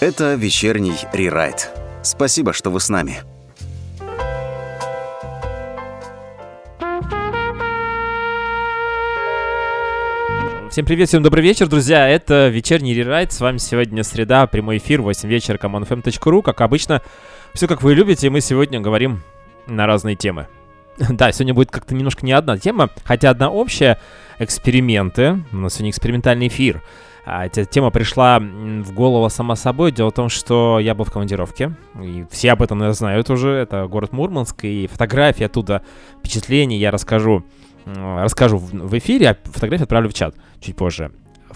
Это вечерний рерайт. Спасибо, что вы с нами. Всем привет, всем добрый вечер, друзья. Это вечерний рерайт. С вами сегодня среда, прямой эфир, 8 вечера, commonfm.ru. Как обычно, все как вы любите, мы сегодня говорим на разные темы. Да, сегодня будет как-то немножко не одна тема, хотя одна общая. Эксперименты. У нас сегодня экспериментальный эфир. Эта тема пришла в голову сама собой. Дело в том, что я был в командировке, и все об этом наверное, знают уже. Это город Мурманск, и фотографии оттуда, впечатления я расскажу расскажу в эфире, а фотографию отправлю в чат чуть позже,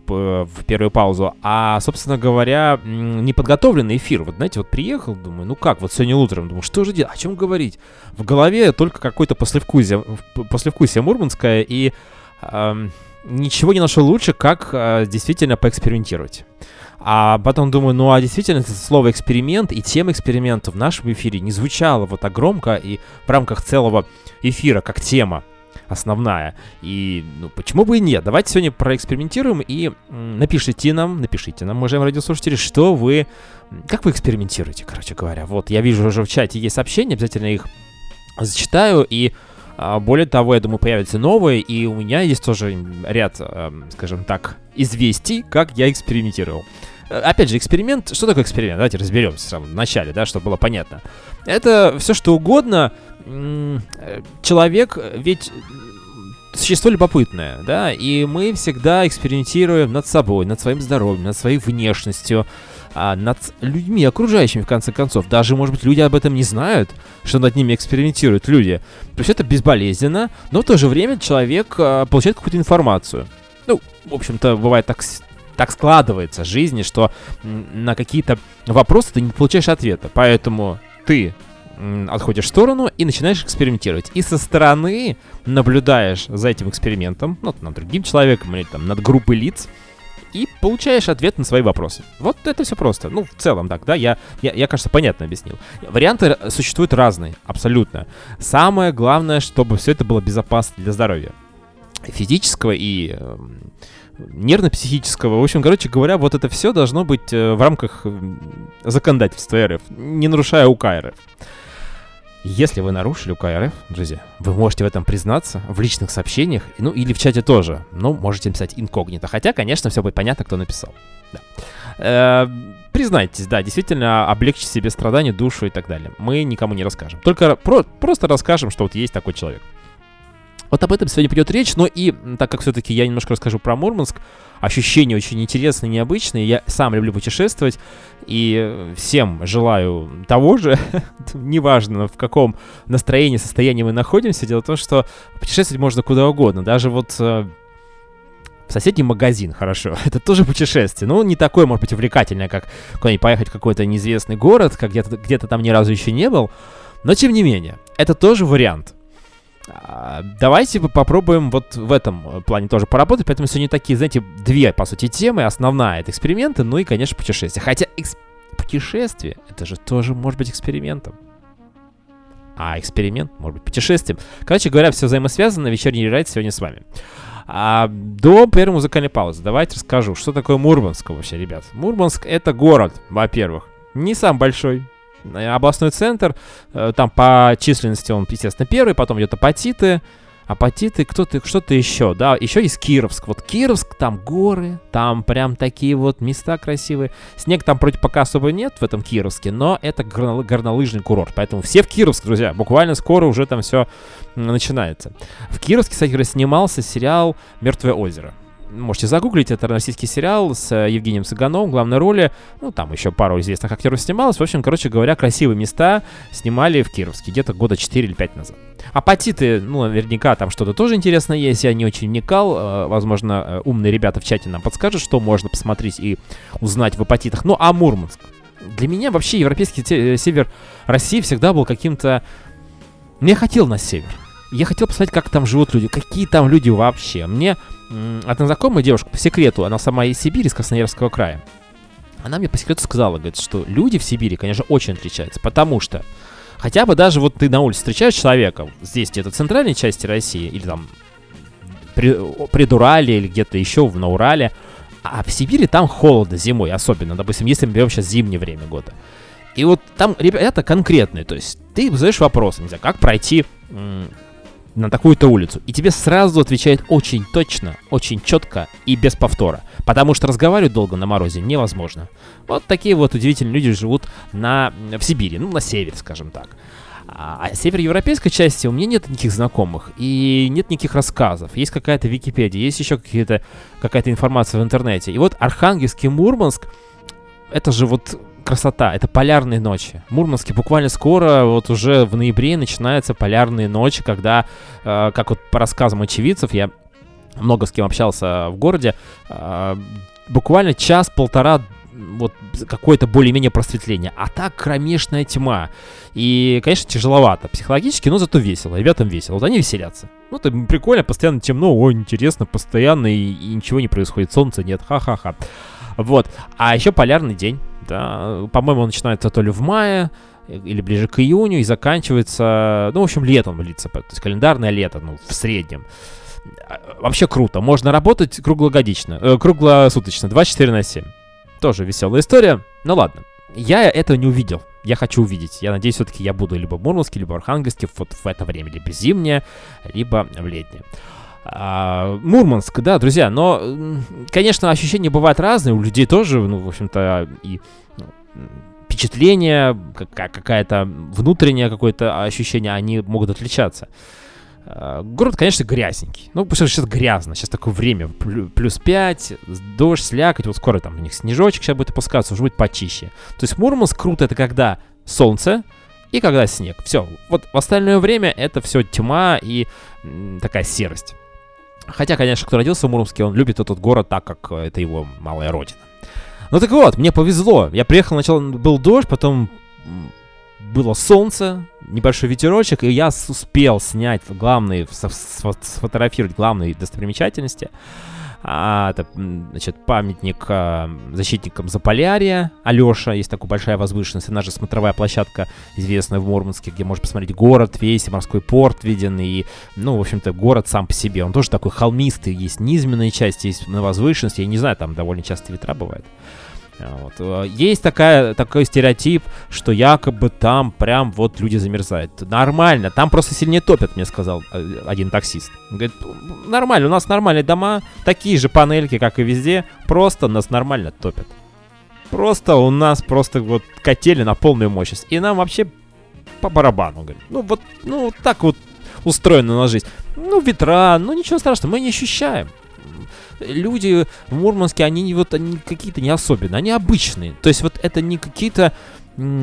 в, первую паузу. А, собственно говоря, неподготовленный эфир. Вот знаете, вот приехал, думаю, ну как, вот сегодня утром, думаю, что же делать, о чем говорить? В голове только какое-то послевкусие, послевкусие мурманское, и э, ничего не нашел лучше, как э, действительно поэкспериментировать. А потом думаю, ну а действительно слово эксперимент и тема эксперимента в нашем эфире не звучало вот так громко и в рамках целого эфира как тема основная. И, ну, почему бы и нет? Давайте сегодня проэкспериментируем и напишите нам, напишите нам, уважаемые радиослушатели, что вы, как вы экспериментируете, короче говоря. Вот, я вижу уже в чате есть сообщения, обязательно их зачитаю, и более того, я думаю, появятся новые, и у меня есть тоже ряд, эм, скажем так, известий, как я экспериментировал. Э, опять же, эксперимент. Что такое эксперимент? Давайте разберемся в самом начале, да, чтобы было понятно. Это все что угодно. Э, человек ведь существо любопытное, да, и мы всегда экспериментируем над собой, над своим здоровьем, над своей внешностью, а над людьми, окружающими, в конце концов. Даже, может быть, люди об этом не знают, что над ними экспериментируют люди. То есть это безболезненно, но в то же время человек а, получает какую-то информацию. Ну, в общем-то, бывает так так складывается в жизни, что на какие-то вопросы ты не получаешь ответа. Поэтому ты отходишь в сторону и начинаешь экспериментировать. И со стороны наблюдаешь за этим экспериментом, ну, над другим человеком или там над группой лиц, и получаешь ответ на свои вопросы. Вот это все просто. Ну, в целом так, да, я, я, я кажется, понятно объяснил. Варианты существуют разные, абсолютно. Самое главное, чтобы все это было безопасно для здоровья. Физического и э, нервно-психического. В общем, короче говоря, вот это все должно быть э, в рамках законодательства РФ, не нарушая УК РФ. Если вы нарушили УК РФ, друзья, вы можете в этом признаться в личных сообщениях, ну или в чате тоже. Ну, можете написать инкогнито. Хотя, конечно, все будет понятно, кто написал. Да. Э, признайтесь, да, действительно, облегчите себе страдания, душу и так далее. Мы никому не расскажем. Только про просто расскажем, что вот есть такой человек. Вот об этом сегодня пойдет речь, но и так как все-таки я немножко расскажу про Мурманск, ощущения очень интересные, необычные, я сам люблю путешествовать, и всем желаю того же, неважно в каком настроении, состоянии мы находимся, дело в том, что путешествовать можно куда угодно, даже вот э, в соседний магазин, хорошо. Это тоже путешествие. Ну, не такое, может быть, увлекательное, как куда-нибудь поехать в какой-то неизвестный город, как где-то где там ни разу еще не был. Но, тем не менее, это тоже вариант. А, давайте попробуем вот в этом э, плане тоже поработать. Поэтому сегодня такие, знаете, две, по сути, темы. Основная — это эксперименты, ну и, конечно, путешествия. Хотя экс... путешествие — это же тоже может быть экспериментом. А эксперимент может быть путешествием. Короче говоря, все взаимосвязано. Вечерний райд сегодня с вами. А до первой музыкальной паузы давайте расскажу, что такое Мурманск вообще, ребят. Мурманск — это город, во-первых. Не сам большой, областной центр, э, там по численности он, естественно, первый, потом идет апатиты, апатиты, кто-то, что-то еще, да, еще есть Кировск. Вот Кировск, там горы, там прям такие вот места красивые. Снег там вроде пока особо нет в этом Кировске, но это горнолыжный курорт, поэтому все в Кировск, друзья, буквально скоро уже там все начинается. В Кировске, кстати, снимался сериал «Мертвое озеро» можете загуглить, это российский сериал с э, Евгением Сагановым в главной роли. Ну, там еще пару известных актеров снималось. В общем, короче говоря, красивые места снимали в Кировске где-то года 4 или 5 назад. Апатиты, ну, наверняка там что-то тоже интересное есть, я не очень вникал. Э, возможно, э, умные ребята в чате нам подскажут, что можно посмотреть и узнать в апатитах. Ну, а Мурманск? Для меня вообще европейский север России всегда был каким-то... Мне хотел на север. Я хотел посмотреть, как там живут люди, какие там люди вообще. Мне одна знакомая девушка по секрету, она сама из Сибири, из Красноярского края. Она мне по секрету сказала, говорит, что люди в Сибири, конечно, очень отличаются, потому что хотя бы даже вот ты на улице встречаешь человека, здесь где-то в центральной части России, или там при, Урале или где-то еще в, на Урале, А в Сибири там холодно зимой, особенно, допустим, если мы берем сейчас зимнее время года. И вот там ребята конкретные, то есть ты задаешь вопрос, не знаю, как пройти на такую-то улицу, и тебе сразу отвечает очень точно, очень четко и без повтора, потому что разговаривать долго на морозе невозможно. Вот такие вот удивительные люди живут на, в Сибири, ну, на севере, скажем так. А, а североевропейской части у меня нет никаких знакомых и нет никаких рассказов. Есть какая-то Википедия, есть еще какие-то, какая-то информация в интернете. И вот Архангельский Мурманск, это же вот красота, это полярные ночи. Мурманске буквально скоро, вот уже в ноябре начинаются полярные ночи, когда, э, как вот по рассказам очевидцев, я много с кем общался в городе, э, буквально час-полтора вот какое-то более-менее просветление. А так кромешная тьма. И, конечно, тяжеловато психологически, но зато весело. Ребятам весело. Вот они веселятся. Ну, это прикольно, постоянно темно, ой, интересно, постоянно, и, и ничего не происходит, солнца нет, ха-ха-ха. Вот. А еще полярный день, да, по-моему, он начинается то ли в мае, или ближе к июню, и заканчивается, ну, в общем, летом длится, то есть календарное лето, ну, в среднем. А, вообще круто, можно работать круглогодично, э, круглосуточно, 24 на 7. Тоже веселая история. Ну ладно. Я этого не увидел. Я хочу увидеть. Я надеюсь, все-таки я буду либо в Мурманске, либо в Архангельске вот в это время. Либо зимнее, либо в летнее. А, Мурманск, да, друзья, но, конечно, ощущения бывают разные, у людей тоже, ну, в общем-то, и ну, впечатление, какая-то внутреннее какое-то ощущение, они могут отличаться. Э, город, конечно, грязненький. Ну, потому что сейчас грязно. Сейчас такое время. Плюс 5, дождь, слякоть. Вот скоро там у них снежочек сейчас будет опускаться, уже будет почище. То есть Мурманск круто это когда солнце и когда снег. Все. Вот в остальное время это все тьма и такая серость. Хотя, конечно, кто родился в Мурманске, он любит этот город так, как это его малая родина. Ну так вот, мне повезло. Я приехал, сначала был дождь, потом было солнце, небольшой ветерочек, и я успел снять главные, сфотографировать главные достопримечательности. А, это, значит, памятник а, защитникам Заполярья. Алеша, есть такая большая возвышенность. Она же смотровая площадка, известная в Мурманске, где можно посмотреть город весь, морской порт виден, и, ну, в общем-то, город сам по себе. Он тоже такой холмистый, есть низменные части, есть на возвышенности. Я не знаю, там довольно часто ветра бывают. Вот. Э, есть такая, такой стереотип, что якобы там прям вот люди замерзают. Нормально, там просто сильнее топят, мне сказал э, один таксист. Он говорит, нормально, у нас нормальные дома, такие же панельки, как и везде, просто нас нормально топят. Просто у нас просто вот катели на полную мощность. И нам вообще по барабану, говорит. Ну вот, ну вот так вот устроена на жизнь. Ну ветра, ну ничего страшного, мы не ощущаем люди в Мурманске, они вот они какие-то не особенные, они обычные. То есть вот это не какие-то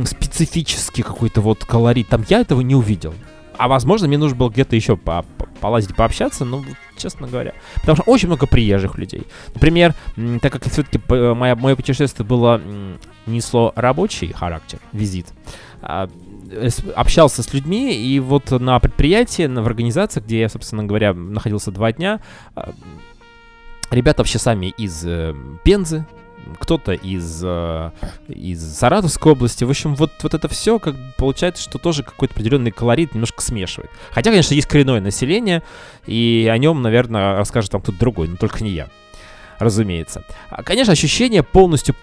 специфический какой-то вот колорит. Там я этого не увидел. А возможно, мне нужно было где-то еще по -по полазить, пообщаться, ну, честно говоря. Потому что очень много приезжих людей. Например, так как все-таки мое, мое путешествие было несло рабочий характер, визит, а, общался с людьми, и вот на предприятии, в организации, где я, собственно говоря, находился два дня, а, Ребята вообще сами из э, Пензы, кто-то из, э, из Саратовской области. В общем, вот, вот это все, как получается, что тоже какой-то определенный колорит немножко смешивает. Хотя, конечно, есть коренное население, и о нем, наверное, расскажет там кто-то другой, но только не я. Разумеется. А, конечно, ощущение полностью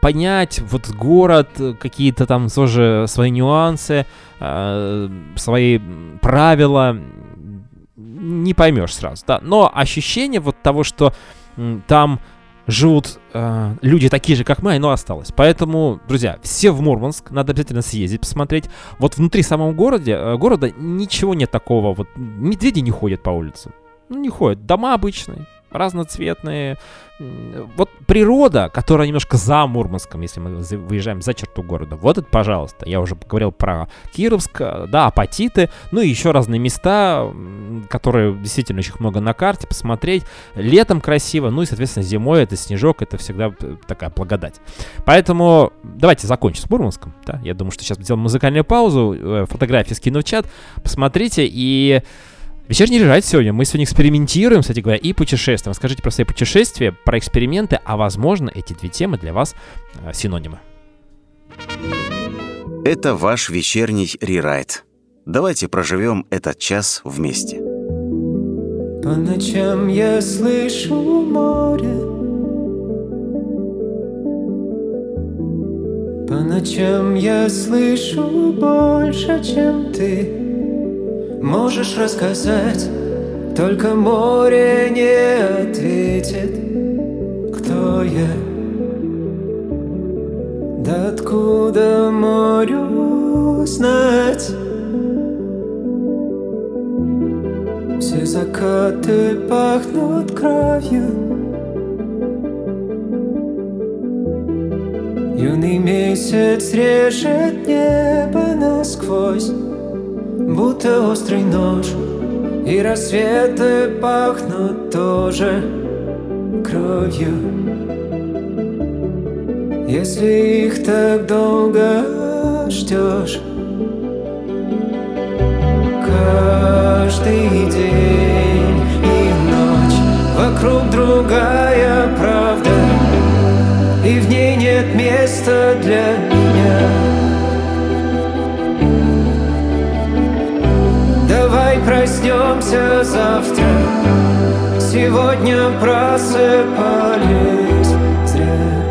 понять вот город, какие-то там тоже свои нюансы, э, свои правила, не поймешь сразу, да. Но ощущение вот того, что там живут э, люди такие же, как мы, оно осталось. Поэтому, друзья, все в Мурманск, надо обязательно съездить, посмотреть. Вот внутри самого города, э, города ничего нет такого, вот медведи не ходят по улице. Ну, не ходят. Дома обычные, разноцветные, вот природа, которая немножко за Мурманском, если мы выезжаем за черту города, вот это, пожалуйста. Я уже говорил про Кировск, да, апатиты, ну и еще разные места, которые действительно очень много на карте, посмотреть. Летом красиво, ну и, соответственно, зимой это снежок, это всегда э, такая благодать. Поэтому давайте закончим с Мурманском, да, я думаю, что сейчас сделаем музыкальную паузу, э, фотографии скину в чат, посмотрите и... Вечерний лежать сегодня. Мы сегодня экспериментируем, кстати говоря, и путешествуем. Скажите про свои путешествия, про эксперименты, а возможно, эти две темы для вас э, синонимы. Это ваш вечерний рерайт. Давайте проживем этот час вместе. По ночам я слышу море. По ночам я слышу больше, чем ты. Можешь рассказать, только море не ответит Кто я? Да откуда морю знать? Все закаты пахнут кровью Юный месяц режет небо насквозь Будто острый нож И рассветы пахнут тоже кровью. Если их так долго ждешь Каждый день и ночь Вокруг другая правда И в ней нет места для меня проснемся завтра. Сегодня просыпались зря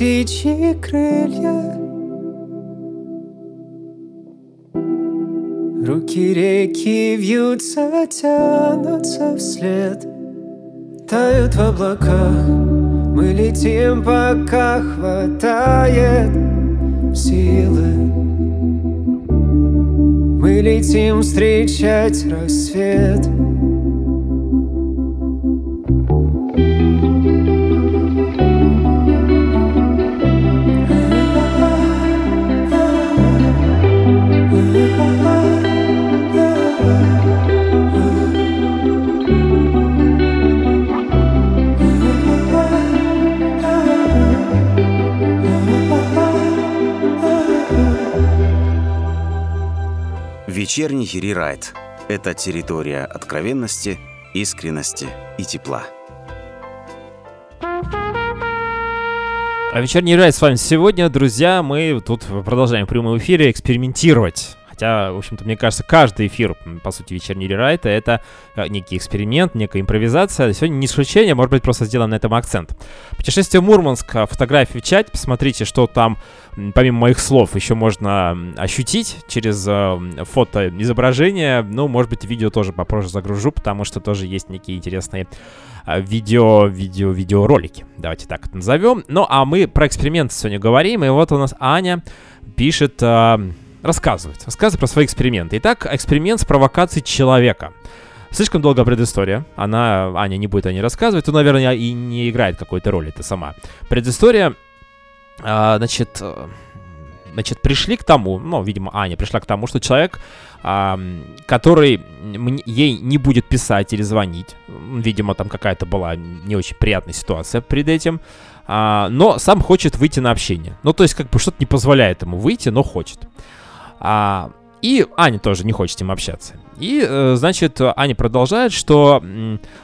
птичьи крылья. Руки реки вьются, тянутся вслед. Тают в облаках. Мы летим, пока хватает силы. Мы летим встречать рассвет Вечерний рерайт – это территория откровенности, искренности и тепла. А вечерний рай с вами сегодня, друзья. Мы тут продолжаем в прямом эфире экспериментировать. Хотя, в общем-то, мне кажется, каждый эфир, по сути, вечерний рерайт, это э, некий эксперимент, некая импровизация. Сегодня не исключение, может быть, просто сделан на этом акцент. Путешествие в Мурманск, э, фотографии в чате, посмотрите, что там, помимо моих слов, еще можно ощутить через э, фото изображение. Ну, может быть, видео тоже попозже загружу, потому что тоже есть некие интересные видео, видео, видеоролики. Давайте так это назовем. Ну, а мы про эксперименты сегодня говорим. И вот у нас Аня пишет, рассказывает, рассказывает про свои эксперименты. Итак, эксперимент с провокацией человека. Слишком долгая предыстория. Она, Аня не будет о ней рассказывать. То, наверное, и не играет какой-то роли это сама. Предыстория, а, значит, э, значит, пришли к тому, ну, видимо, Аня пришла к тому, что человек, а, который ей не будет писать или звонить, видимо, там какая-то была не очень приятная ситуация перед этим, а, но сам хочет выйти на общение. Ну, то есть, как бы что-то не позволяет ему выйти, но хочет. А, И Аня тоже не хочет с ним общаться. И, э, значит, Аня продолжает, что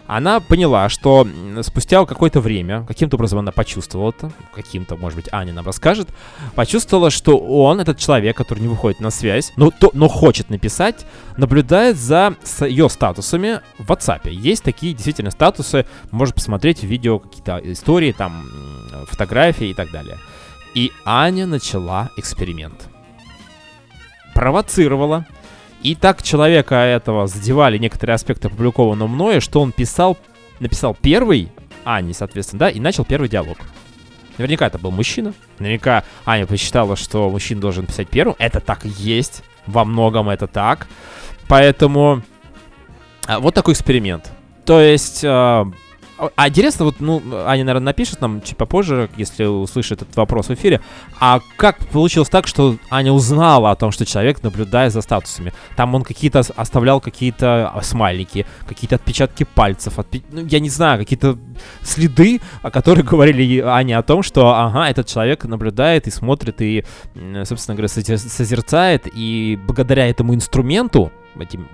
она поняла, что спустя какое-то время, каким-то образом она почувствовала это, каким-то, может быть, Аня нам расскажет, почувствовала, что он, этот человек, который не выходит на связь, но, то, но хочет написать, наблюдает за ее статусами в WhatsApp. Есть такие действительно статусы, можно посмотреть видео какие-то истории, там, фотографии и так далее. И Аня начала эксперимент. Провоцировала и так человека этого задевали некоторые аспекты опубликованного мною, что он писал, написал первый, Ани, соответственно, да, и начал первый диалог. Наверняка это был мужчина. Наверняка Аня посчитала, что мужчина должен писать первым. Это так и есть. Во многом это так. Поэтому а, вот такой эксперимент. То есть а, интересно, вот, ну, Аня, наверное, напишет нам чуть попозже, если услышит этот вопрос в эфире. А как получилось так, что Аня узнала о том, что человек наблюдает за статусами? Там он какие-то оставлял какие-то а, смайлики, какие-то отпечатки пальцев, отпи... ну, я не знаю, какие-то следы, о которых говорили Ане о том, что, ага, этот человек наблюдает и смотрит, и, собственно говоря, созерцает, и благодаря этому инструменту, этим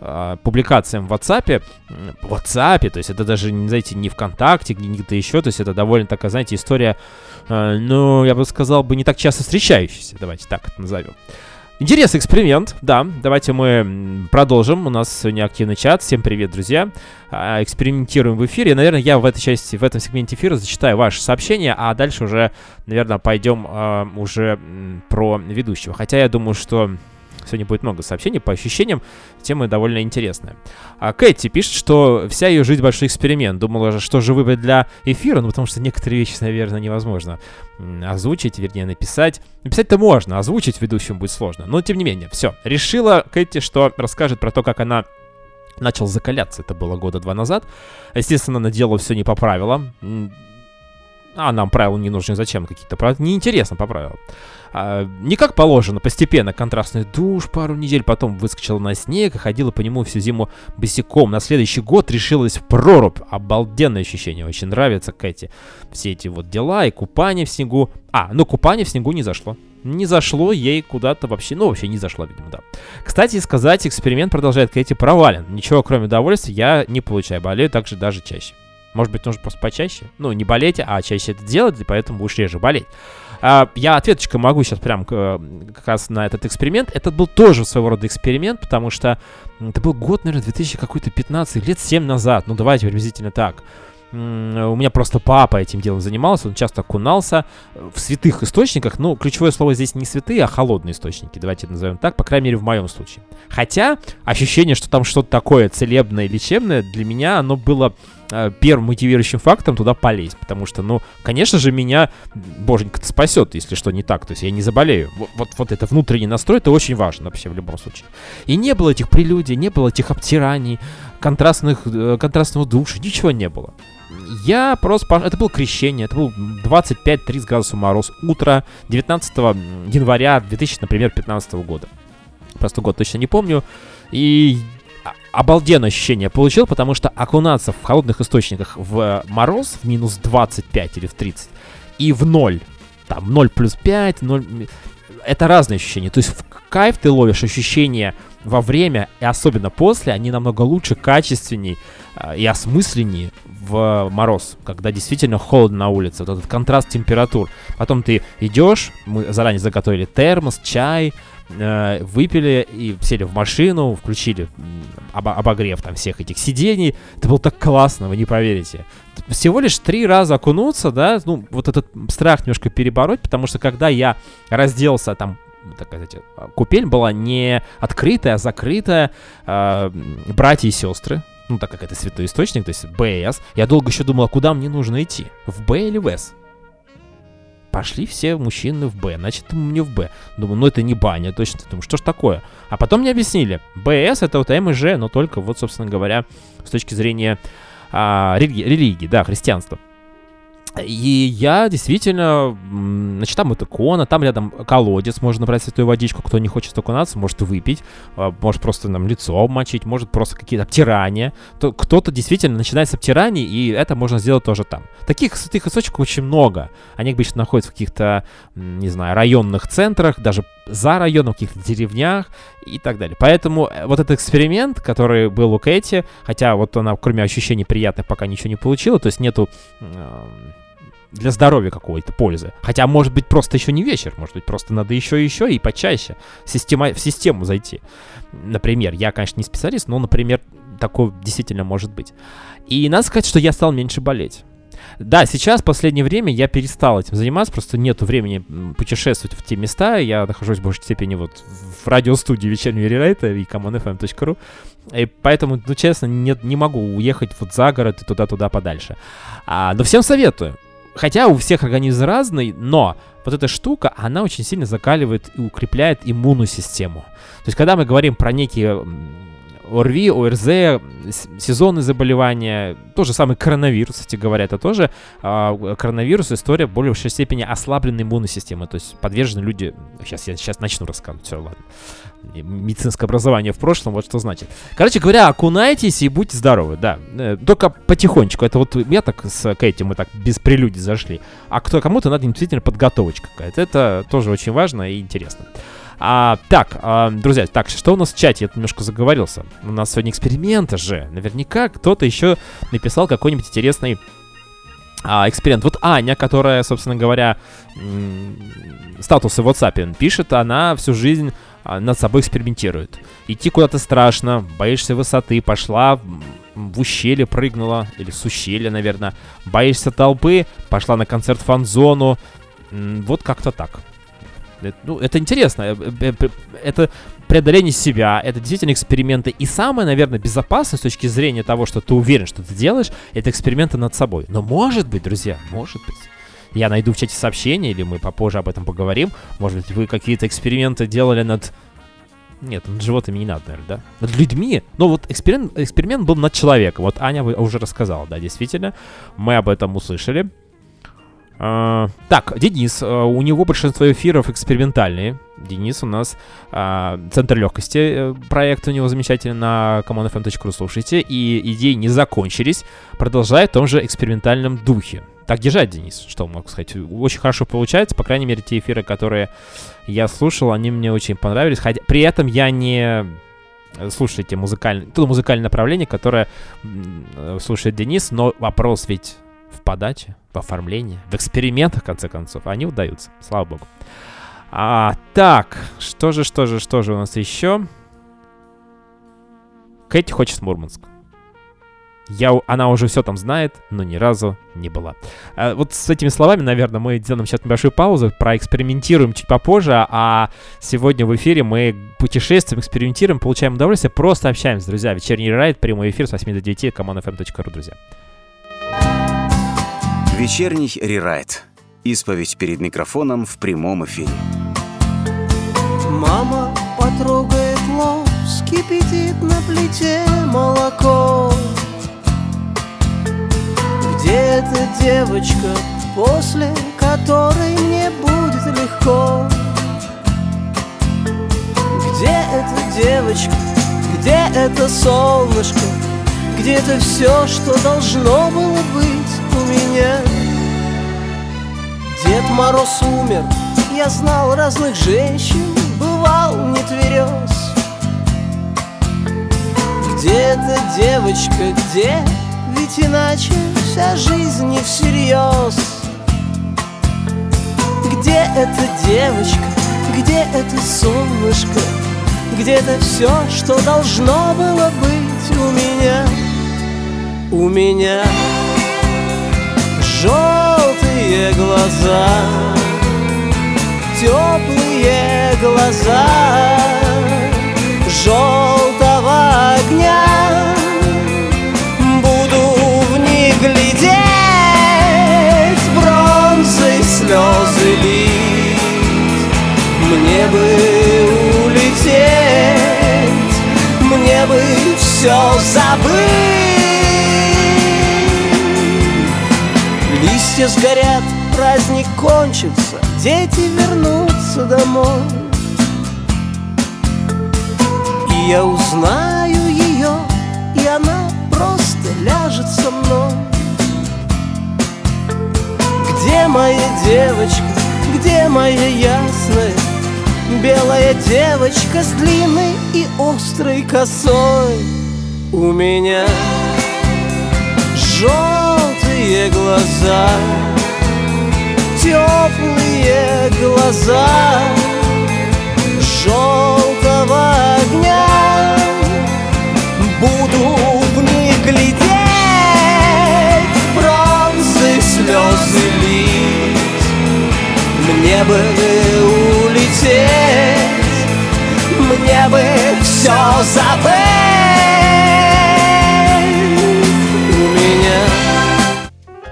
э, публикациям в WhatsApp, в WhatsApp, то есть это даже, знаете, не ВКонтакте, где-то еще, то есть это довольно такая, знаете, история, э, ну, я бы сказал, бы не так часто встречающаяся, давайте так это назовем. Интересный эксперимент, да. Давайте мы продолжим. У нас сегодня активный чат. Всем привет, друзья. А, экспериментируем в эфире. Наверное, я в этой части, в этом сегменте эфира зачитаю ваши сообщения, а дальше уже, наверное, пойдем э, уже про ведущего. Хотя я думаю, что Сегодня будет много сообщений по ощущениям. Тема довольно интересная. А Кэти пишет, что вся ее жизнь большой эксперимент. Думала, что же выбрать для эфира, ну потому что некоторые вещи, наверное, невозможно озвучить, вернее, написать. Написать-то можно, озвучить ведущим будет сложно. Но тем не менее, все. Решила Кэти, что расскажет про то, как она начал закаляться. Это было года два назад. Естественно, она делала все не по правилам. А нам правила не нужны, зачем какие-то правила? Неинтересно по правилам. А, не как положено, постепенно контрастный душ пару недель, потом выскочила на снег и ходила по нему всю зиму босиком. На следующий год решилась в прорубь. Обалденное ощущение, очень нравится Кэти. Все эти вот дела и купание в снегу. А, ну купание в снегу не зашло. Не зашло ей куда-то вообще, ну вообще не зашло, видимо, да. Кстати сказать, эксперимент продолжает Кэти провален. Ничего кроме удовольствия я не получаю, болею также даже чаще. Может быть, нужно просто почаще? Ну, не болеть, а чаще это делать, и поэтому будешь реже болеть. А, я ответочка могу сейчас прям как раз на этот эксперимент. Это был тоже своего рода эксперимент, потому что это был год, наверное, 2000 какой-то 15, лет 7 назад. Ну, давайте приблизительно так. У меня просто папа этим делом занимался, он часто окунался в святых источниках. Ну, ключевое слово здесь не святые, а холодные источники, давайте назовем так, по крайней мере, в моем случае. Хотя ощущение, что там что-то такое целебное, лечебное, для меня оно было Э, первым мотивирующим фактом туда полезть. Потому что, ну, конечно же, меня боженька спасет, если что не так. То есть я не заболею. Вот, вот, вот это внутренний настрой, это очень важно вообще в любом случае. И не было этих прелюдий, не было этих обтираний, контрастных, э, контрастного душа, ничего не было. Я просто... Это было крещение, это был 25-30 градусов мороз, утро 19 января 2000, например, 15 года. Просто год точно не помню. И обалденное ощущение получил, потому что окунаться в холодных источниках в мороз, в минус 25 или в 30, и в 0, там 0 плюс 5, 0... Это разные ощущения. То есть в кайф ты ловишь ощущения во время и особенно после, они намного лучше, качественней э, и осмысленнее в мороз, когда действительно холодно на улице, вот этот контраст температур. Потом ты идешь, мы заранее заготовили термос, чай, э, выпили и сели в машину, включили об обогрев там всех этих сидений. Это было так классно, вы не поверите. Всего лишь три раза окунуться, да, ну, вот этот страх немножко перебороть, потому что когда я разделся там так сказать, купель была не открытая, а закрытая. Э, братья и сестры, ну, так как это святой источник, то есть БС, я долго еще думал, а куда мне нужно идти? В Б или в С? Пошли все мужчины в Б, значит, мне в Б. Думаю, ну это не баня, точно. Думаю, что ж такое? А потом мне объяснили, БС это вот М и Ж, но только вот, собственно говоря, с точки зрения а, религии, религии, да, христианства. И я действительно, значит, там это кона, там рядом колодец, можно набрать святую водичку, кто не хочет окунаться, может выпить, а, может просто нам лицо обмочить, может просто какие-то обтирания. То, кто-то действительно начинает с обтираний, и это можно сделать тоже там. Таких святых источников очень много. Они обычно находятся в каких-то, не знаю, районных центрах, даже за районом, в каких-то деревнях и так далее. Поэтому э, вот этот эксперимент, который был у Кэти, хотя вот она, кроме ощущений приятных, пока ничего не получила, то есть нету для здоровья какой-то пользы. Хотя, может быть, просто еще не вечер, может быть, просто надо еще и еще и почаще система, в систему зайти. Например, я, конечно, не специалист, но, например, такое действительно может быть. И надо сказать, что я стал меньше болеть. Да, сейчас, в последнее время, я перестал этим заниматься, просто нету времени путешествовать в те места. Я нахожусь в большей степени вот в радиостудии вечернего рерайта и commonfm.ru. И поэтому, ну, честно, не, не могу уехать вот за город и туда-туда подальше. А, но всем советую. Хотя у всех организм разный, но вот эта штука, она очень сильно закаливает и укрепляет иммунную систему. То есть, когда мы говорим про некие ОРВИ, ОРЗ, сезонные заболевания, то же самое коронавирус, кстати говоря, это тоже э, коронавирус, история более большей степени ослабленной иммунной системы, то есть подвержены люди, сейчас я сейчас начну рассказывать, все, ладно, медицинское образование в прошлом, вот что значит. Короче говоря, окунайтесь и будьте здоровы, да, э, только потихонечку, это вот я так с Кэти, мы так без прелюдий зашли, а кто кому-то надо действительно подготовочка какая-то, это тоже очень важно и интересно. А, так, а, друзья, так, что у нас в чате? Я немножко заговорился. У нас сегодня эксперименты же. Наверняка кто-то еще написал какой-нибудь интересный а, эксперимент. Вот Аня, которая, собственно говоря, статусы в WhatsApp пишет, она всю жизнь а, над собой экспериментирует. Идти куда-то страшно, боишься высоты, пошла в ущелье прыгнула, или с ущелья, наверное. Боишься толпы, пошла на концерт фан-зону. Вот как-то так. Это, ну, это интересно. Э, э, э, это преодоление себя, это действительно эксперименты. И самое, наверное, безопасное с точки зрения того, что ты уверен, что ты делаешь, это эксперименты над собой. Но может быть, друзья, может быть. Я найду в чате сообщения, или мы попозже об этом поговорим. Может быть, вы какие-то эксперименты делали над... Нет, над животными не надо, наверное, да? Над людьми. Но вот эксперимент, эксперимент был над человеком. Вот Аня уже рассказала, да, действительно. Мы об этом услышали. Uh, так, Денис, uh, у него большинство эфиров экспериментальные. Денис у нас uh, Центр легкости, uh, проект у него замечательный на commonfm.ru слушайте. И идеи не закончились, продолжает в том же экспериментальном духе. Так держать, Денис, что могу сказать. Очень хорошо получается, по крайней мере, те эфиры, которые я слушал, они мне очень понравились. Хотя при этом я не слушайте музыкальное, то музыкальное направление, которое слушает Денис, но вопрос ведь в подаче, в оформлении, в экспериментах, в конце концов, они удаются, слава богу. А, так, что же, что же, что же у нас еще? Кэти хочет Мурманск. Я, она уже все там знает, но ни разу не была. А, вот с этими словами, наверное, мы сделаем сейчас небольшую паузу, проэкспериментируем чуть попозже, а сегодня в эфире мы путешествуем, экспериментируем, получаем удовольствие, просто общаемся, друзья. Вечерний райд, прямой эфир с 8 до 9, commonfm.ru, друзья. Вечерний рерайт. Исповедь перед микрофоном в прямом эфире. Мама потрогает лоб, вскипятит на плите молоко. Где эта девочка, после которой мне будет легко? Где эта девочка, где это солнышко, где-то все, что должно было быть у меня. Дед Мороз умер, я знал разных женщин Бывал не тверез Где эта девочка, где? Ведь иначе вся жизнь не всерьез Где эта девочка, где это солнышко? Где-то все, что должно было быть у меня У меня Желтые глаза, теплые глаза Желтого огня. Буду в них глядеть, бронзой слезы лить. Мне бы все забыть Листья сгорят, праздник кончится, дети вернутся домой. И я узнаю ее, и она просто ляжет со мной. Где моя девочка, где моя ясная, Белая девочка с длинной и острой косой У меня желтые глаза Теплые глаза желтого огня. Буду в них глядеть, бронзы слезы лить. Мне бы улететь, мне бы все забыть У меня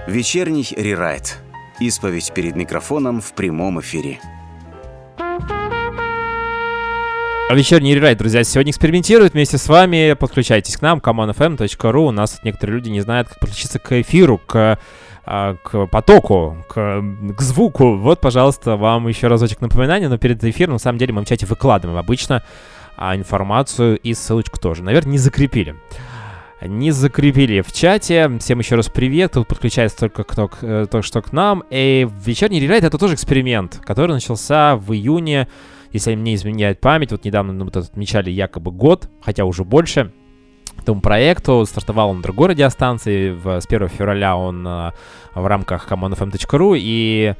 Вечерний рерайт. Исповедь перед микрофоном в прямом эфире. Вечерний рерайт, друзья, сегодня экспериментирует вместе с вами. Подключайтесь к нам, commonfm.ru. У нас некоторые люди не знают, как подключиться к эфиру, к, а, к потоку, к, к звуку. Вот, пожалуйста, вам еще разочек напоминания, но перед эфиром, на самом деле, мы в чате выкладываем обычно а, информацию и ссылочку тоже. Наверное, не закрепили. Не закрепили в чате. Всем еще раз привет. Тут подключается только кто э, только что к нам. И вечерний рерайт это тоже эксперимент, который начался в июне если мне изменяет память, вот недавно ну, вот отмечали якобы год, хотя уже больше, этому проекту. Стартовал он на другой радиостанции. В, с 1 февраля он а, в рамках commonfm.ru. И,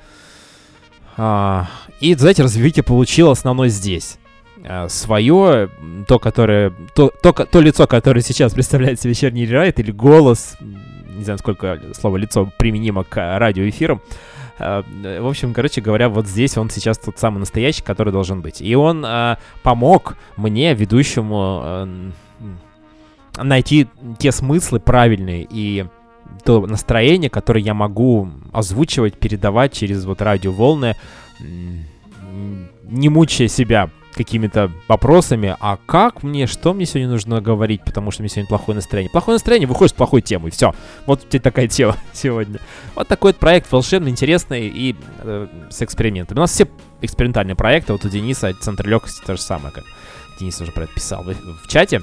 а, и, знаете, развитие получил основной здесь. А, свое, то, которое, то, то, то лицо, которое сейчас представляет себе вечерний райт, или голос, не знаю, сколько слово лицо применимо к радиоэфирам, а, в общем, короче говоря, вот здесь он сейчас тот самый настоящий, который должен быть. И он э, помог мне, ведущему, э, найти те смыслы правильные и то настроение, которое я могу озвучивать, передавать через вот радиоволны, не мучая себя какими-то вопросами, а как мне, что мне сегодня нужно говорить, потому что мне сегодня плохое настроение. Плохое настроение выходит с плохой темой, все. Вот тебе такая тема сегодня. Вот такой вот проект волшебный, интересный и э, с экспериментами. У нас все экспериментальные проекты, вот у Дениса Центр легкости то же самое, как Денис уже про это писал в, в чате.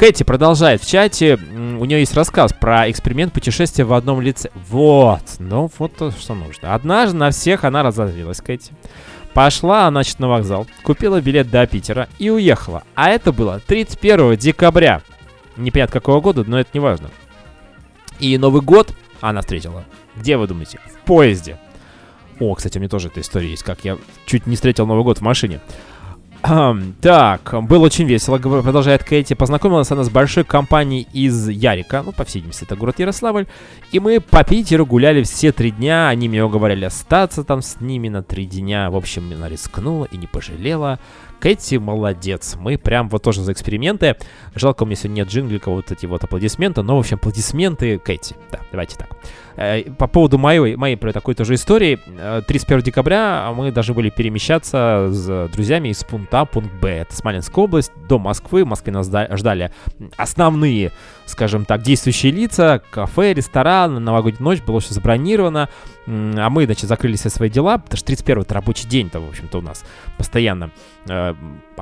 Кэти продолжает в чате. У нее есть рассказ про эксперимент путешествия в одном лице. Вот, ну вот то, что нужно. Однажды на всех она разозлилась, Кэти. Пошла, значит, на вокзал, купила билет до Питера и уехала. А это было 31 декабря. Непонятно какого года, но это не важно. И Новый год она встретила. Где вы думаете? В поезде. О, кстати, у меня тоже эта история есть, как я чуть не встретил Новый год в машине. Так, было очень весело, продолжает Кэти. Познакомилась она с большой компанией из Ярика, ну, по всей видимости, это город Ярославль. И мы по Питеру гуляли все три дня. Они мне уговорили остаться там с ними на три дня. В общем, она рискнула и не пожалела. Кэти молодец. Мы прям вот тоже за эксперименты. Жалко, у меня сегодня нет джинглика, вот эти вот аплодисменты. Но, в общем, аплодисменты Кэти. Да, давайте так. Э, по поводу моей, моей про такой тоже истории. 31 э, декабря мы должны были перемещаться с друзьями из пункта А пункт Б. Это Смоленская область, до Москвы. В Москве нас ждали основные, скажем так, действующие лица. Кафе, ресторан, новогодняя ночь, было все забронировано. А мы, значит, закрыли все свои дела, потому что 31 это рабочий день-то, в общем-то, у нас постоянно. Э,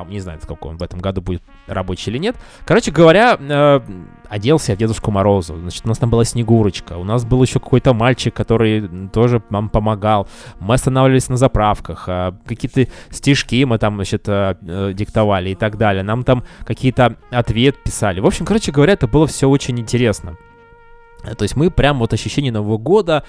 не знаю, сколько он в этом году будет рабочий или нет. Короче говоря, э, оделся я в Дедушку Морозу. Значит, у нас там была Снегурочка, у нас был еще какой-то мальчик, который тоже нам помогал. Мы останавливались на заправках, э, какие-то стишки мы там, значит, э, э, диктовали и так далее. Нам там какие-то ответ писали. В общем, короче говоря, это было все очень интересно. То есть мы прям вот ощущение Нового года.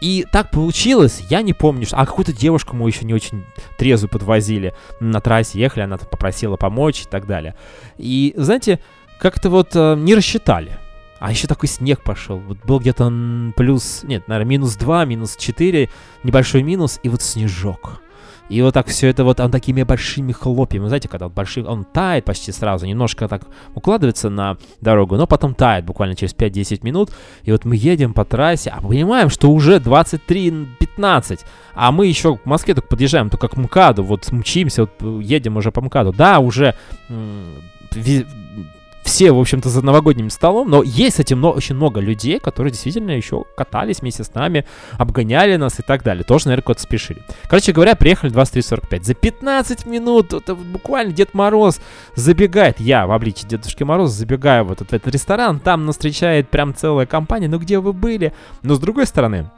И так получилось, я не помню, что... А какую-то девушку мы еще не очень трезвую подвозили. На трассе ехали, она попросила помочь и так далее. И, знаете, как-то вот э, не рассчитали. А еще такой снег пошел. Вот был где-то плюс... Нет, наверное, минус 2, минус 4, небольшой минус, и вот снежок. И вот так все это вот он такими большими хлопьями, знаете, когда вот большой, он тает почти сразу, немножко так укладывается на дорогу, но потом тает буквально через 5-10 минут. И вот мы едем по трассе, а понимаем, что уже 23-15, а мы еще к Москве только подъезжаем, только к МКАДу, вот мчимся, вот едем уже по МКАДу. Да, уже все, в общем-то, за новогодним столом, но есть, кстати, много, очень много людей, которые действительно еще катались вместе с нами, обгоняли нас и так далее. Тоже, наверное, куда-то спешили. Короче говоря, приехали 23.45. За 15 минут, это буквально Дед Мороз забегает, я в обличии Дедушки Мороза забегаю в этот, в этот ресторан, там нас встречает прям целая компания, ну где вы были? Но с другой стороны,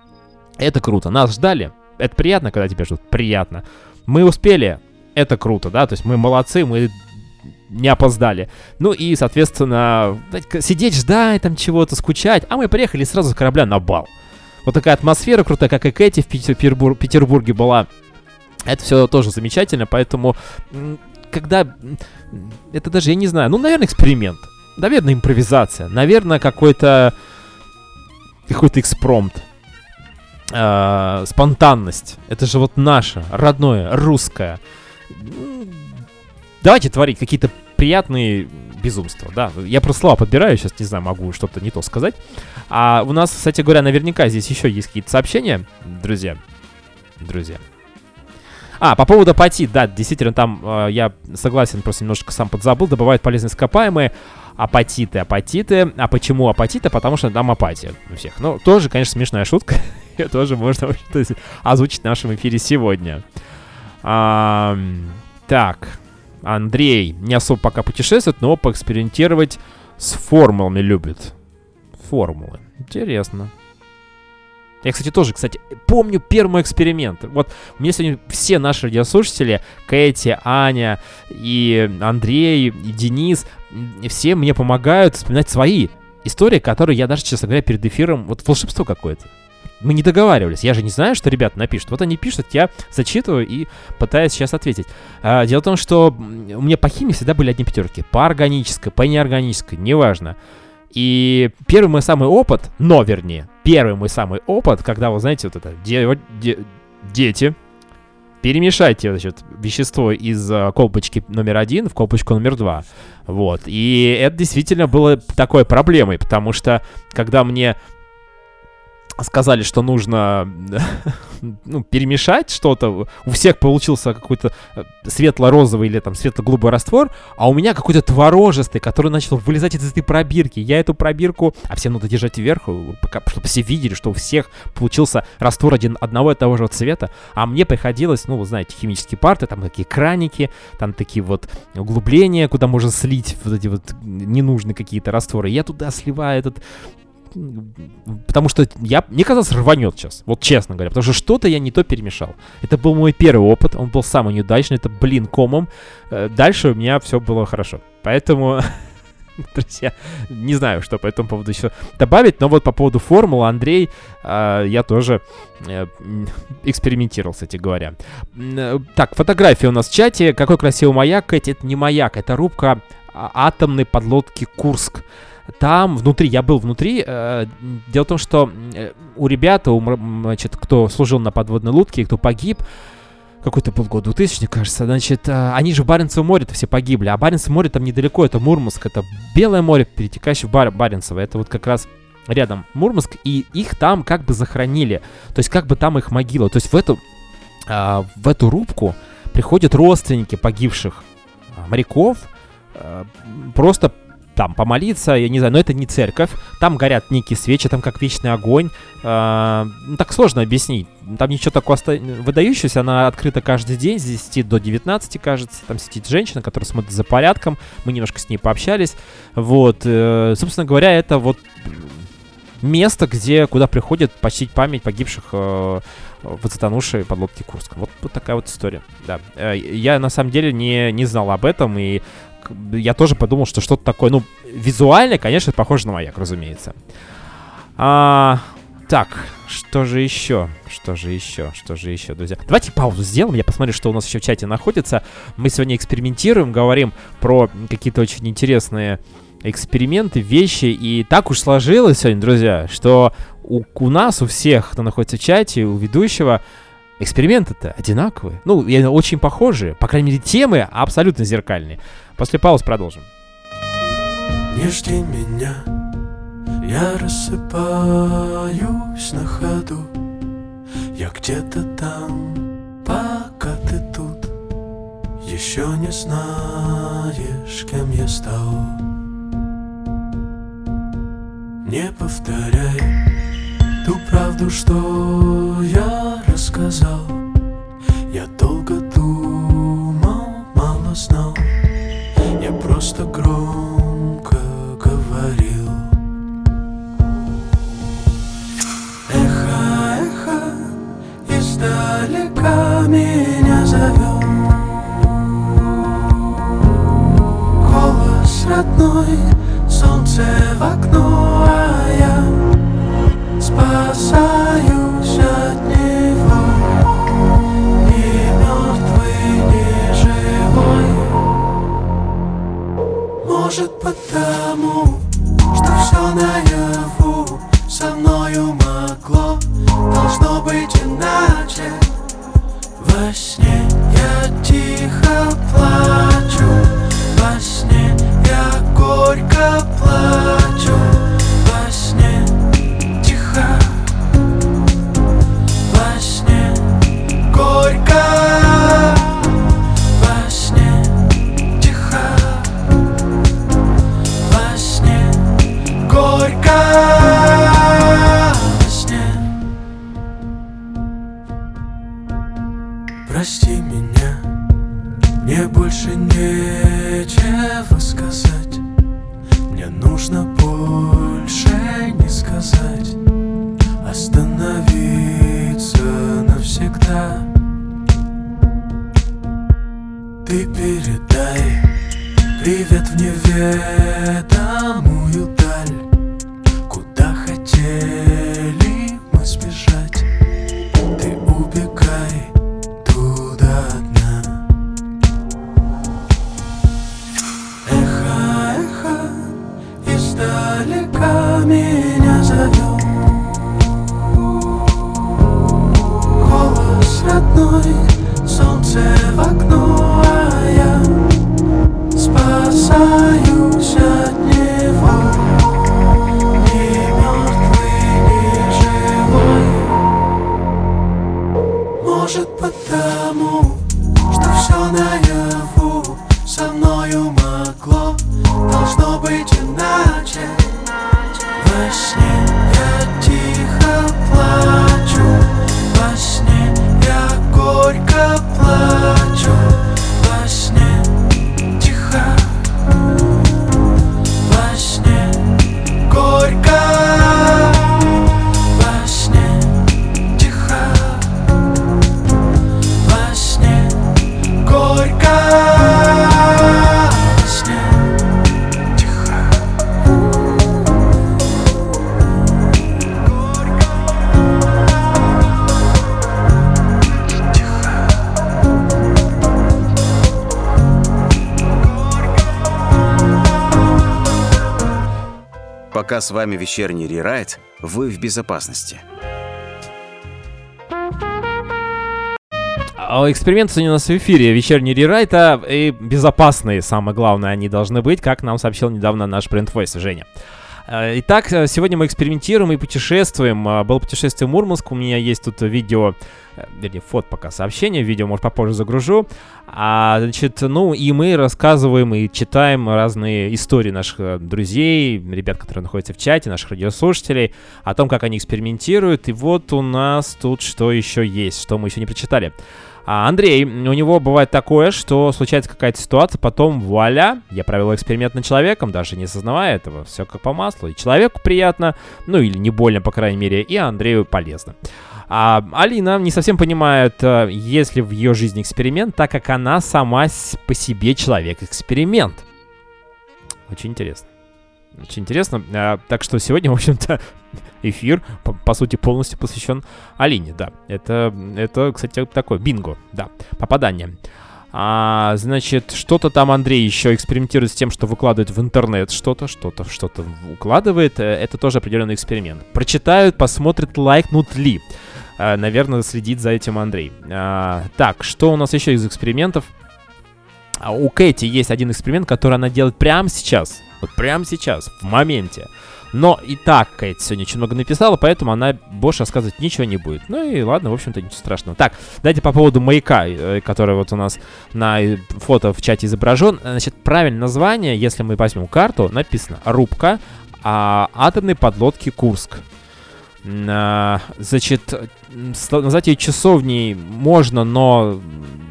это круто, нас ждали, это приятно, когда тебя ждут, приятно. Мы успели Это круто, да, то есть мы молодцы, мы не опоздали. Ну и, соответственно, сидеть, ждать там чего-то, скучать, а мы приехали сразу с корабля на бал. Вот такая атмосфера крутая, как и Кэти в Петербур- Петербурге была. Это все тоже замечательно, поэтому когда... Это даже, я не знаю, ну, наверное, эксперимент. Наверное, импровизация. Наверное, какой-то... Какой-то экспромт. Э, спонтанность. Это же вот наше, родное, русское. Давайте творить какие-то приятные безумства, да. Я просто слова подбираю, сейчас не знаю, могу что-то не то сказать. А у нас, кстати говоря, наверняка здесь еще есть какие-то сообщения, друзья. Друзья. А, по поводу апатит, да, действительно, там э, я согласен, просто немножко сам подзабыл, добывают полезные ископаемые, апатиты, апатиты. А почему апатиты? Потому что там апатия у всех. Ну, тоже, конечно, смешная шутка. Ее тоже можно озвучить в нашем эфире сегодня. А, так, Андрей не особо пока путешествует, но поэкспериментировать с формулами любит. Формулы. Интересно. Я, кстати, тоже, кстати, помню первый эксперимент. Вот у меня сегодня все наши радиослушатели, Кэти, Аня и Андрей, и Денис, все мне помогают вспоминать свои истории, которые я даже, честно говоря, перед эфиром, вот волшебство какое-то. Мы не договаривались. Я же не знаю, что ребята напишут. Вот они пишут, я зачитываю и пытаюсь сейчас ответить. А, дело в том, что у меня по химии всегда были одни пятерки. По органической, по неорганической, неважно. И первый мой самый опыт, но вернее, первый мой самый опыт, когда, вы знаете, вот это, де, де, дети, перемешайте, значит, вещество из uh, колбочки номер один в колбочку номер два. Вот. И это действительно было такой проблемой, потому что, когда мне сказали, что нужно ну, перемешать что-то. У всех получился какой-то э, светло-розовый или там светло-голубой раствор, а у меня какой-то творожистый, который начал вылезать из этой пробирки. Я эту пробирку, а всем надо держать вверх, чтобы все видели, что у всех получился раствор один, одного и того же цвета, а мне приходилось, ну, вы знаете, химические парты, там такие краники, там такие вот углубления, куда можно слить вот эти вот ненужные какие-то растворы. Я туда сливаю этот потому что я, мне казалось, рванет сейчас, вот честно говоря, потому что что-то я не то перемешал. Это был мой первый опыт, он был самый неудачный, это, блин, комом. Э, дальше у меня все было хорошо. Поэтому, друзья, не знаю, что по этому поводу еще добавить, но вот по поводу формулы, Андрей, э, я тоже э, экспериментировал, кстати говоря. Так, фотография у нас в чате. Какой красивый маяк, это не маяк, это рубка а, атомной подлодки Курск. Там внутри, я был внутри. Э, дело в том, что э, у ребят, у, значит, кто служил на подводной лодке, кто погиб, какой-то был год 2000, кажется, значит, э, они же в Баренцевом море-то все погибли, а Баренцево море там недалеко, это Мурманск, это Белое море, перетекающее в Бар Баренцево, это вот как раз рядом Мурманск, и их там как бы захоронили, то есть как бы там их могила, то есть в эту, э, в эту рубку приходят родственники погибших э, моряков, э, просто там помолиться, я не знаю, но это не церковь. Там горят некие свечи, там как вечный огонь. Э, ну, так сложно объяснить. Там ничего такого оста... выдающегося, она открыта каждый день с 10 до 19, кажется. Там сидит женщина, которая смотрит за порядком. Мы немножко с ней пообщались. Вот, э, собственно говоря, это вот место, где, куда приходят почтить память погибших э, в затонувшей подлодке Курска. Вот, вот такая вот история. Да. Э, я на самом деле не, не знал об этом, и я тоже подумал, что что-то такое, ну, визуально, конечно, похоже на маяк, разумеется. А, так, что же еще? Что же еще? Что же еще, друзья? Давайте паузу сделаем, я посмотрю, что у нас еще в чате находится. Мы сегодня экспериментируем, говорим про какие-то очень интересные эксперименты, вещи. И так уж сложилось сегодня, друзья, что у, у нас, у всех, кто находится в чате, у ведущего, эксперименты-то одинаковые. Ну, очень похожие. По крайней мере, темы абсолютно зеркальные. После пауз продолжим. Не жди меня, я рассыпаюсь на ходу. Я где-то там, пока ты тут. Еще не знаешь, кем я стал. Не повторяй правду, что я рассказал. Я долго думал, мало знал. Я просто громко говорил. Эхо, эхо, издалека меня зовет Голос родной, солнце в окно, а я спасаюсь от него. Ни мертвый, ни живой. Может потому, что все наяву со мною могло, должно быть иначе. Во сне я тихо плачу, во сне я горько плачу, больше нечего сказать. Мне нужно больше не сказать. Остановиться навсегда. Ты передай привет в неведомую С вами вечерний рерайт, вы в безопасности. А Эксперименты сегодня у нас в эфире. Вечерний рерайта и безопасные, самое главное, они должны быть, как нам сообщил недавно наш брендвойс Женя. Э, Итак, э, сегодня мы экспериментируем и путешествуем. Э, Было путешествие в Мурманск, у меня есть тут видео, вернее, фото пока сообщение, видео, может, попозже загружу. А, значит, ну, и мы рассказываем и читаем разные истории наших друзей, ребят, которые находятся в чате, наших радиослушателей, о том, как они экспериментируют. И вот у нас тут что еще есть, что мы еще не прочитали. А Андрей, у него бывает такое, что случается какая-то ситуация, потом вуаля, я провел эксперимент над человеком, даже не осознавая этого, все как по маслу. И человеку приятно, ну или не больно, по крайней мере, и Андрею полезно. А Алина не совсем понимает, э, есть ли в ее жизни эксперимент, так как она сама по себе человек-эксперимент. Очень интересно. Очень интересно. А, так что сегодня, в общем-то, эфир, по, по сути, полностью посвящен Алине, да. Это, это, кстати, такое бинго, да, попадание. А, значит, что-то там Андрей еще экспериментирует с тем, что выкладывает в интернет что-то, что-то, что-то укладывает. Э, Это тоже определенный эксперимент. Прочитают, посмотрят, лайкнут ли. Э, Наверное, следит за этим Андрей. А, так, что у нас еще из экспериментов? А у Кэти есть один эксперимент, который она делает прямо сейчас. Вот прямо сейчас, в моменте. Но и так Кэти сегодня очень много написала, поэтому она больше рассказывать ничего не будет. Ну и ладно, в общем-то, ничего страшного. Так, давайте по поводу маяка, э, который вот у нас на э, фото в чате изображен. Значит, правильное название, если мы возьмем карту, написано «Рубка а, атомной подлодки Курск». А, Значит, назвать ее часовней можно, но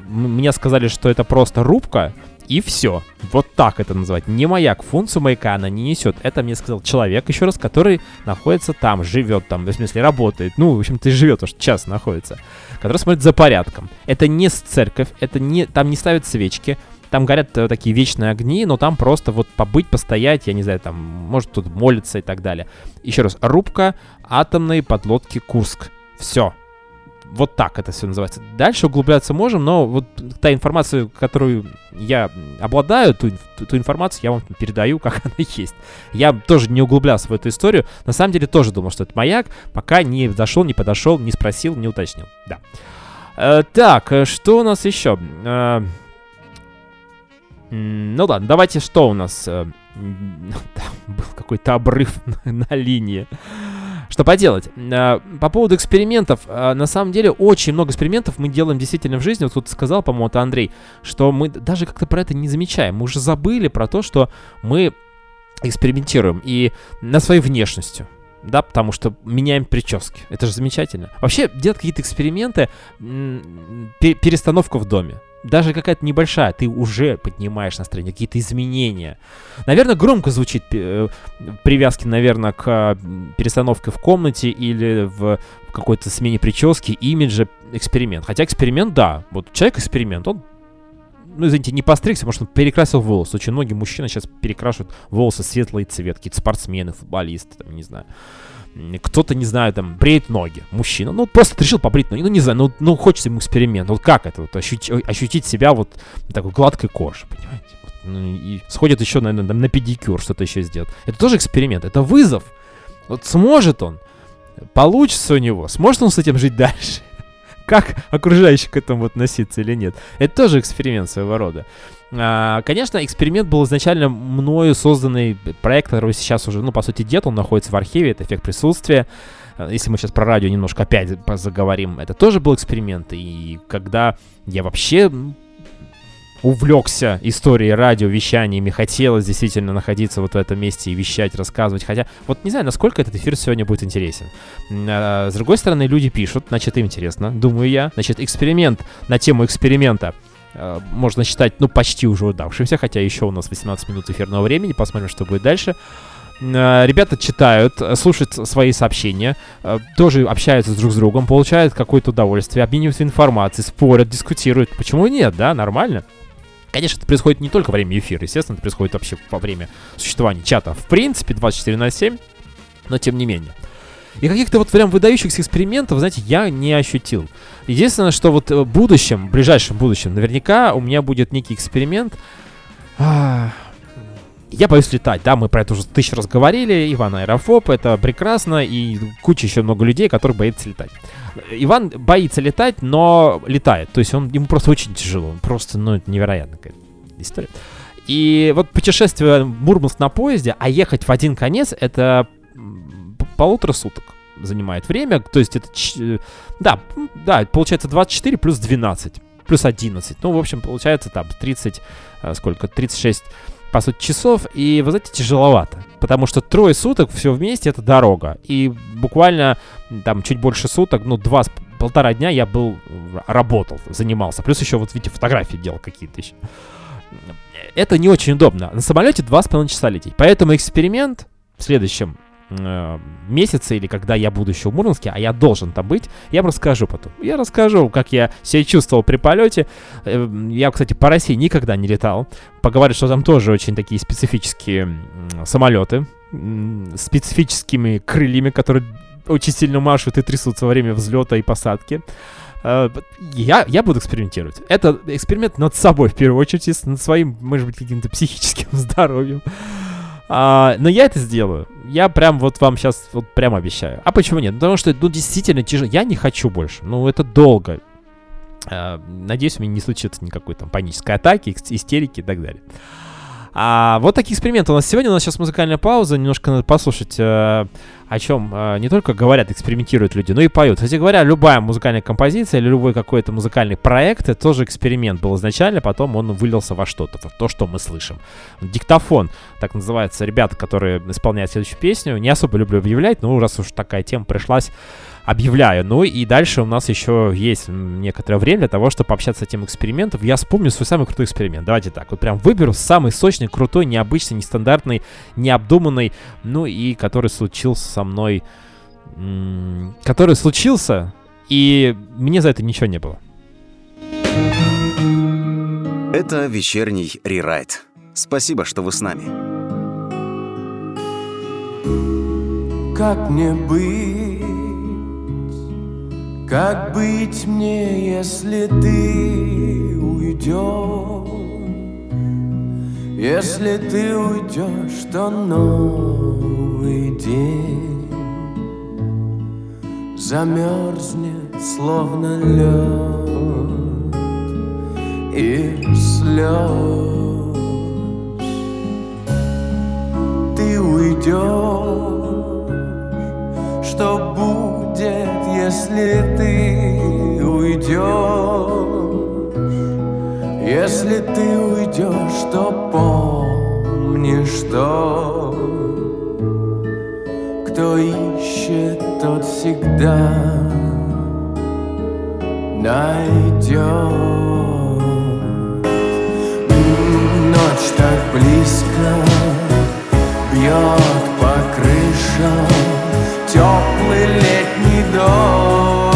мне сказали, что это просто рубка, и все. Вот так это называть. Не маяк. Функцию маяка она не несет. Это мне сказал человек, еще раз, который находится там, живет там, в смысле работает. Ну, в общем-то, живет, потому что час находится. Который смотрит за порядком. Это не церковь, это не, там не ставят свечки. там горят э, такие вечные огни, но там просто вот побыть, постоять, я не знаю, там, может тут молиться и так далее. Еще раз, рубка атомной подлодки Курск. Все. Вот так это все называется. Дальше углубляться можем, но вот та информация, которую я обладаю, ту, ту, ту информацию я вам передаю, как она есть. Я тоже не углублялся в эту историю. На самом деле тоже думал, что это маяк, пока не зашел, не подошел, не спросил, не уточнил. Да. Э, так, э, что у нас еще? Э, ну ладно, давайте что у нас? Э, был какой-то обрыв на, на линии. Что поделать? Э, по поводу экспериментов, э, на самом деле очень много экспериментов мы делаем действительно в жизни. Вот тут сказал, по-моему, это Андрей, что мы даже как-то про это не замечаем. Мы уже забыли про то, что мы экспериментируем и на своей внешностью. Да, потому что меняем прически. Это же замечательно. Вообще делать какие-то эксперименты, перестановка в доме даже какая-то небольшая, ты уже поднимаешь настроение, какие-то изменения. Наверное, громко звучит э, привязки, наверное, к э, перестановке в комнате или в какой-то смене прически, имиджа, эксперимент. Хотя эксперимент, да, вот человек эксперимент, он ну, извините, не постригся, потому что он перекрасил волосы. Очень многие мужчины сейчас перекрашивают волосы светлые цвет, какие-то спортсмены, футболисты, там, не знаю кто-то, не знаю, там, бреет ноги, мужчина, ну, просто решил побрить ноги, ну, не знаю, ну, ну хочется ему эксперимент, вот как это, вот, ощутить, ощутить себя вот такой гладкой кожей, понимаете? Вот, ну, и сходит еще, наверное, на педикюр, что-то еще сделать. Это тоже эксперимент, это вызов. Вот сможет он, получится у него, сможет он с этим жить дальше? Как окружающие к этому относиться или нет? Это тоже эксперимент своего рода. А, конечно, эксперимент был изначально мною созданный проект, который сейчас уже, ну, по сути, нет, он находится в архиве, это эффект присутствия. А, если мы сейчас про радио немножко опять заговорим, это тоже был эксперимент. И когда я вообще увлекся историей радио, вещаниями, хотелось действительно находиться вот в этом месте и вещать, рассказывать. Хотя, вот не знаю, насколько этот эфир сегодня будет интересен. А, с другой стороны, люди пишут, значит, им интересно, думаю я. Значит, эксперимент на тему эксперимента — Э, можно считать, ну, почти уже удавшимся, хотя еще у нас 18 минут эфирного времени, посмотрим, что будет дальше. Э, ребята читают, слушают свои сообщения, э, тоже общаются друг с другом, получают какое-то удовольствие, обмениваются информацией, спорят, дискутируют. Почему нет, да, нормально. Конечно, это происходит не только во время эфира, естественно, это происходит вообще во время существования чата. В принципе, 24 на 7, но тем не менее. И каких-то вот прям выдающихся экспериментов, знаете, я не ощутил. Единственное, что вот в будущем, в ближайшем будущем, наверняка у меня будет некий эксперимент. А, я боюсь летать, да, мы про это уже тысячу раз говорили. Иван аэрофоб, это прекрасно, и куча еще много людей, которые боятся летать. Иван боится летать, но летает. То есть он, ему просто очень тяжело. Он просто, ну, это невероятная история. И вот путешествие Мурманск на поезде, а ехать в один конец, это полутора суток занимает время. То есть это... Э, да, да, получается 24 плюс 12. Плюс 11. Ну, в общем, получается там 30... Э, сколько? 36 по сути, часов, и, вы знаете, тяжеловато, потому что трое суток все вместе это дорога, и буквально там чуть больше суток, ну, два, полтора дня я был, работал, занимался, плюс еще вот, видите, фотографии делал какие-то еще. Это не очень удобно. На самолете два с половиной часа лететь, поэтому эксперимент в следующем э, месяце или когда я буду еще в Мурманске, а я должен там быть, я расскажу потом. Я расскажу, как я себя чувствовал при полете. Э, я, кстати, по России никогда не летал. Поговорят, что там тоже очень такие специфические самолеты специфическими крыльями, которые очень сильно машут и трясутся во время взлета и посадки. Uh, я, я буду экспериментировать. Это эксперимент над собой, в первую очередь, над своим, может быть, каким-то психическим здоровьем. А, но я это сделаю. Я прям вот вам сейчас вот прям обещаю. А почему нет? Потому что, ну, действительно тяжело. Я не хочу больше. Ну, это долго. А, надеюсь, у меня не случится никакой там панической атаки, истерики и так далее. А, вот такие эксперименты у нас сегодня. У нас сейчас музыкальная пауза. Немножко надо послушать, э, о чем э, не только говорят, экспериментируют люди, но и поют. Кстати говоря, любая музыкальная композиция или любой какой-то музыкальный проект, это тоже эксперимент был изначально, потом он вылился во что-то, в то, что мы слышим. Диктофон, так называется, ребята, которые исполняют следующую песню. Не особо люблю объявлять, но раз уж такая тема пришлась, объявляю. Ну и дальше у нас еще есть некоторое время для того, чтобы пообщаться с этим экспериментом. Я вспомню свой самый крутой эксперимент. Давайте так, вот прям выберу самый сочный, крутой, необычный, нестандартный, необдуманный, ну и который случился со мной, который случился, и мне за это ничего не было. Это вечерний рерайт. Спасибо, что вы с нами. Как мне быть? Как быть мне, если ты уйдешь? Если ты уйдешь, то новый день Замерзнет, словно лед и слез Ты уйдешь что будет, если ты уйдешь? Если ты уйдешь, то помни, что кто ищет, тот всегда найдет. Ночь так близко бьет по крышам теплый летний дождь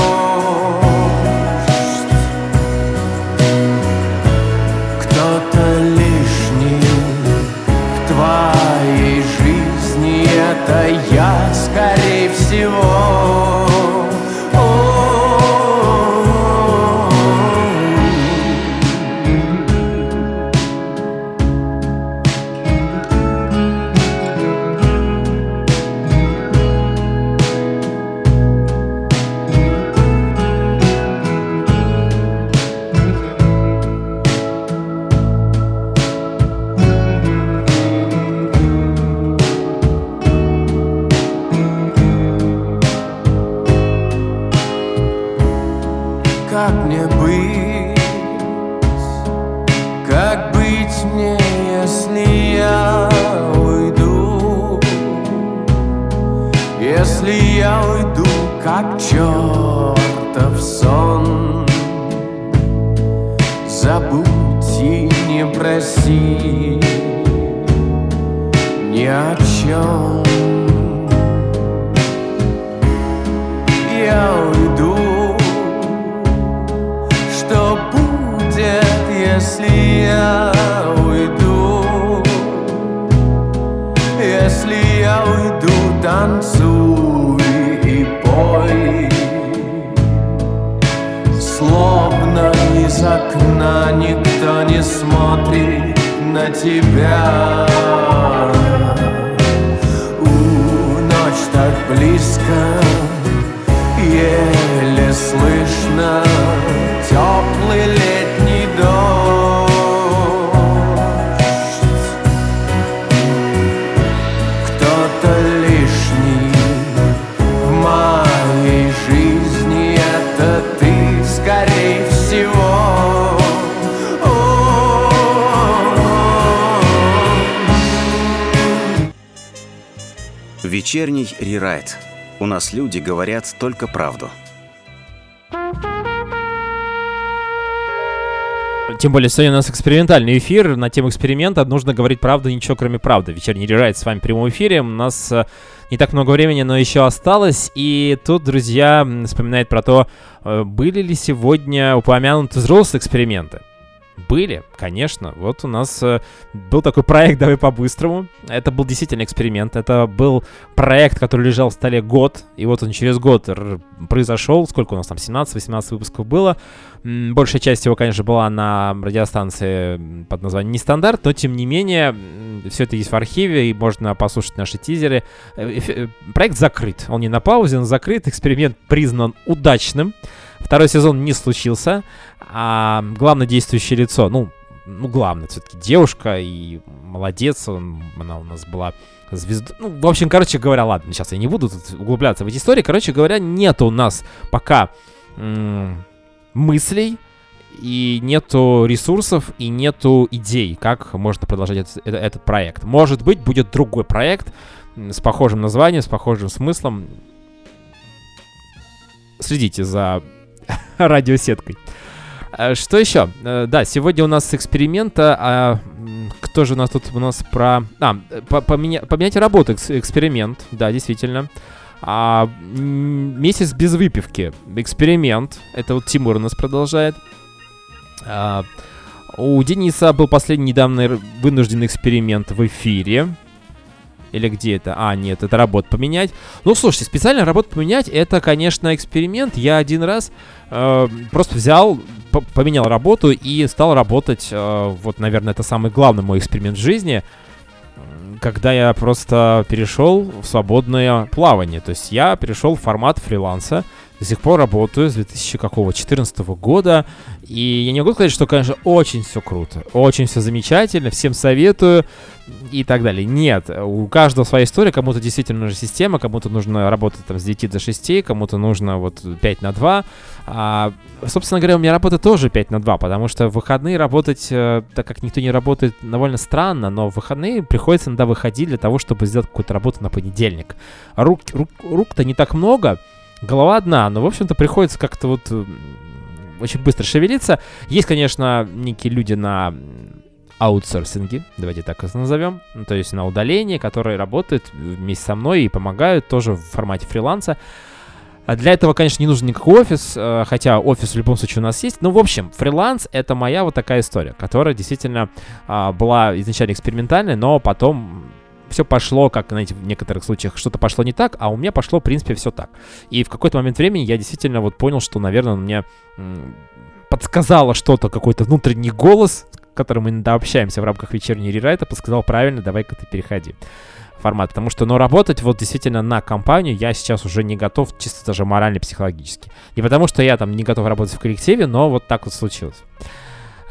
скорее всего Вечерний рерайт. У нас люди говорят только правду. Тем более, сегодня у нас экспериментальный эфир. На тему эксперимента нужно говорить правду, ничего кроме правды. Вечерний рерайт с вами в прямом эфире. У нас э, не так много времени, но еще осталось. И тут, друзья, вспоминает про то, э, были ли сегодня упомянуты взрослые эксперименты. Были, конечно. Вот у нас э, был такой проект «Давай по-быстрому». Это был действительно эксперимент. Это был проект, который лежал в столе год. И вот он через год произошел. Сколько у нас там? 17-18 выпусков было. Большая часть его, конечно, была на радиостанции под названием «Нестандарт», но, тем не менее, все это есть в архиве, и можно послушать наши тизеры. Э, э, проект закрыт. Он не на паузе, он закрыт. Эксперимент признан удачным. Второй сезон не случился, а главное действующее лицо, ну, ну, главное, все-таки девушка, и молодец, он, она у нас была звезда. Ну, в общем, короче говоря, ладно, сейчас я не буду тут углубляться в эти истории. Короче говоря, нет у нас пока мыслей, и нету ресурсов, и нету идей, как можно продолжать этот, этот проект. Может быть, будет другой проект с похожим названием, с похожим смыслом. Следите за радиосеткой. Э, что еще? Э, да, сегодня у нас эксперимента. А кто же у нас тут у нас про... А, поменя... поменять работу, эксперимент. Да, действительно. А, месяц без выпивки. Эксперимент. Это вот Тимур у нас продолжает. А, У Дениса был последний недавно вынужденный эксперимент в эфире. Или где это? А, нет, это работу поменять. Ну, слушайте, специально работу поменять, это, конечно, эксперимент. Я один раз э, просто взял, по- поменял работу и стал работать. э, вот, наверное, это самый главный мой эксперимент в жизни. Когда я просто перешел в свободное плавание. То есть я перешел в формат фриланса. До сих пор работаю с 2014 года. И я не могу сказать, что, конечно, очень все круто. Очень все замечательно. Всем советую и так далее. Нет, у каждого своя история, кому-то действительно нужна система, кому-то нужно работать там с 9 до 6, кому-то нужно вот 5 на 2. А, собственно говоря, у меня работа тоже 5 на 2, потому что в выходные работать, э, так как никто не работает, довольно странно, но в выходные приходится иногда выходить для того, чтобы сделать какую-то работу на понедельник. Рук, рук, рук-то не так много, голова одна, но, в общем-то, приходится как-то вот м, очень быстро шевелиться. Есть, конечно, некие люди на аутсорсинге, давайте так это назовем, ну, то есть на удалении, которые работают вместе со мной и помогают тоже в формате фриланса. А Для этого, конечно, не нужен никакой офис, э, хотя офис в любом случае у нас есть. Ну, в общем, фриланс — это моя вот такая история, которая действительно а, была изначально экспериментальной, но потом все пошло, как, знаете, в некоторых случаях что-то пошло не так, а у меня пошло, в принципе, все так. И в какой-то момент времени я действительно вот понял, что, наверное, мне подсказало что-то, какой-то внутренний голос, которым мы иногда общаемся в рамках вечерней рерайта, подсказал правильно, давай-ка ты переходи формат. Потому что, ну, работать вот действительно на компанию я сейчас уже не готов, чисто даже морально, психологически. Не потому, что я там не готов работать в коллективе, но вот так вот случилось.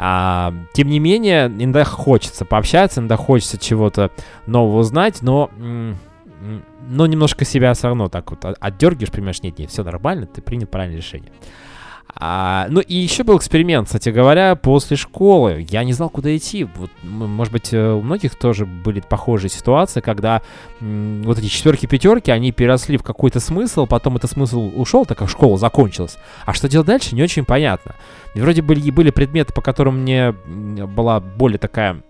А, тем не менее, иногда хочется пообщаться, иногда хочется чего-то нового узнать, но, но немножко себя все равно так вот от- отдергиваешь, понимаешь, нет, нет, все нормально, ты принял правильное решение. А, ну и еще был эксперимент, кстати говоря, после школы. Я не знал, куда идти. Вот, может быть, э, у многих тоже были похожие ситуации, когда м, вот эти четверки, пятерки, они переросли в какой-то смысл, потом этот смысл ушел, так как школа закончилась. А что делать дальше, не очень понятно. Вроде были, были предметы, по которым мне была более такая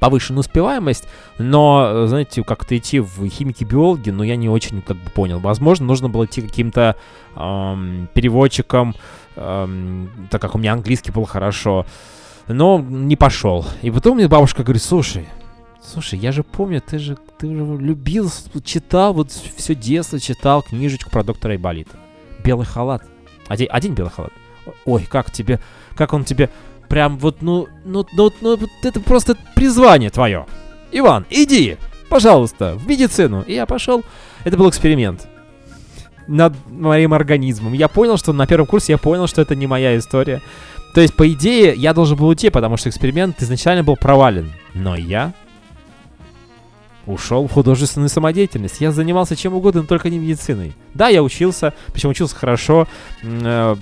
повышенная успеваемость, но, э, знаете, как-то идти в химики-биологи, но я не очень как бы понял. Возможно, нужно было идти каким-то эм, переводчиком, эм, так как у меня английский был хорошо, но не пошел. И потом мне бабушка говорит, слушай, слушай, я же помню, ты же, ты же любил, читал, вот все детство читал книжечку про доктора Айболита. Белый халат. Одень, одень белый халат. Ой, как тебе, как он тебе прям вот, ну, ну, ну, ну, вот это просто призвание твое. Иван, иди, пожалуйста, в медицину. И я пошел. Это был эксперимент над моим организмом. Я понял, что на первом курсе я понял, что это не моя история. То есть, по идее, я должен был уйти, потому что эксперимент изначально был провален. Но я ушел в художественную самодеятельность. Я занимался чем угодно, но только не медициной. Да, я учился, причем учился хорошо. Э,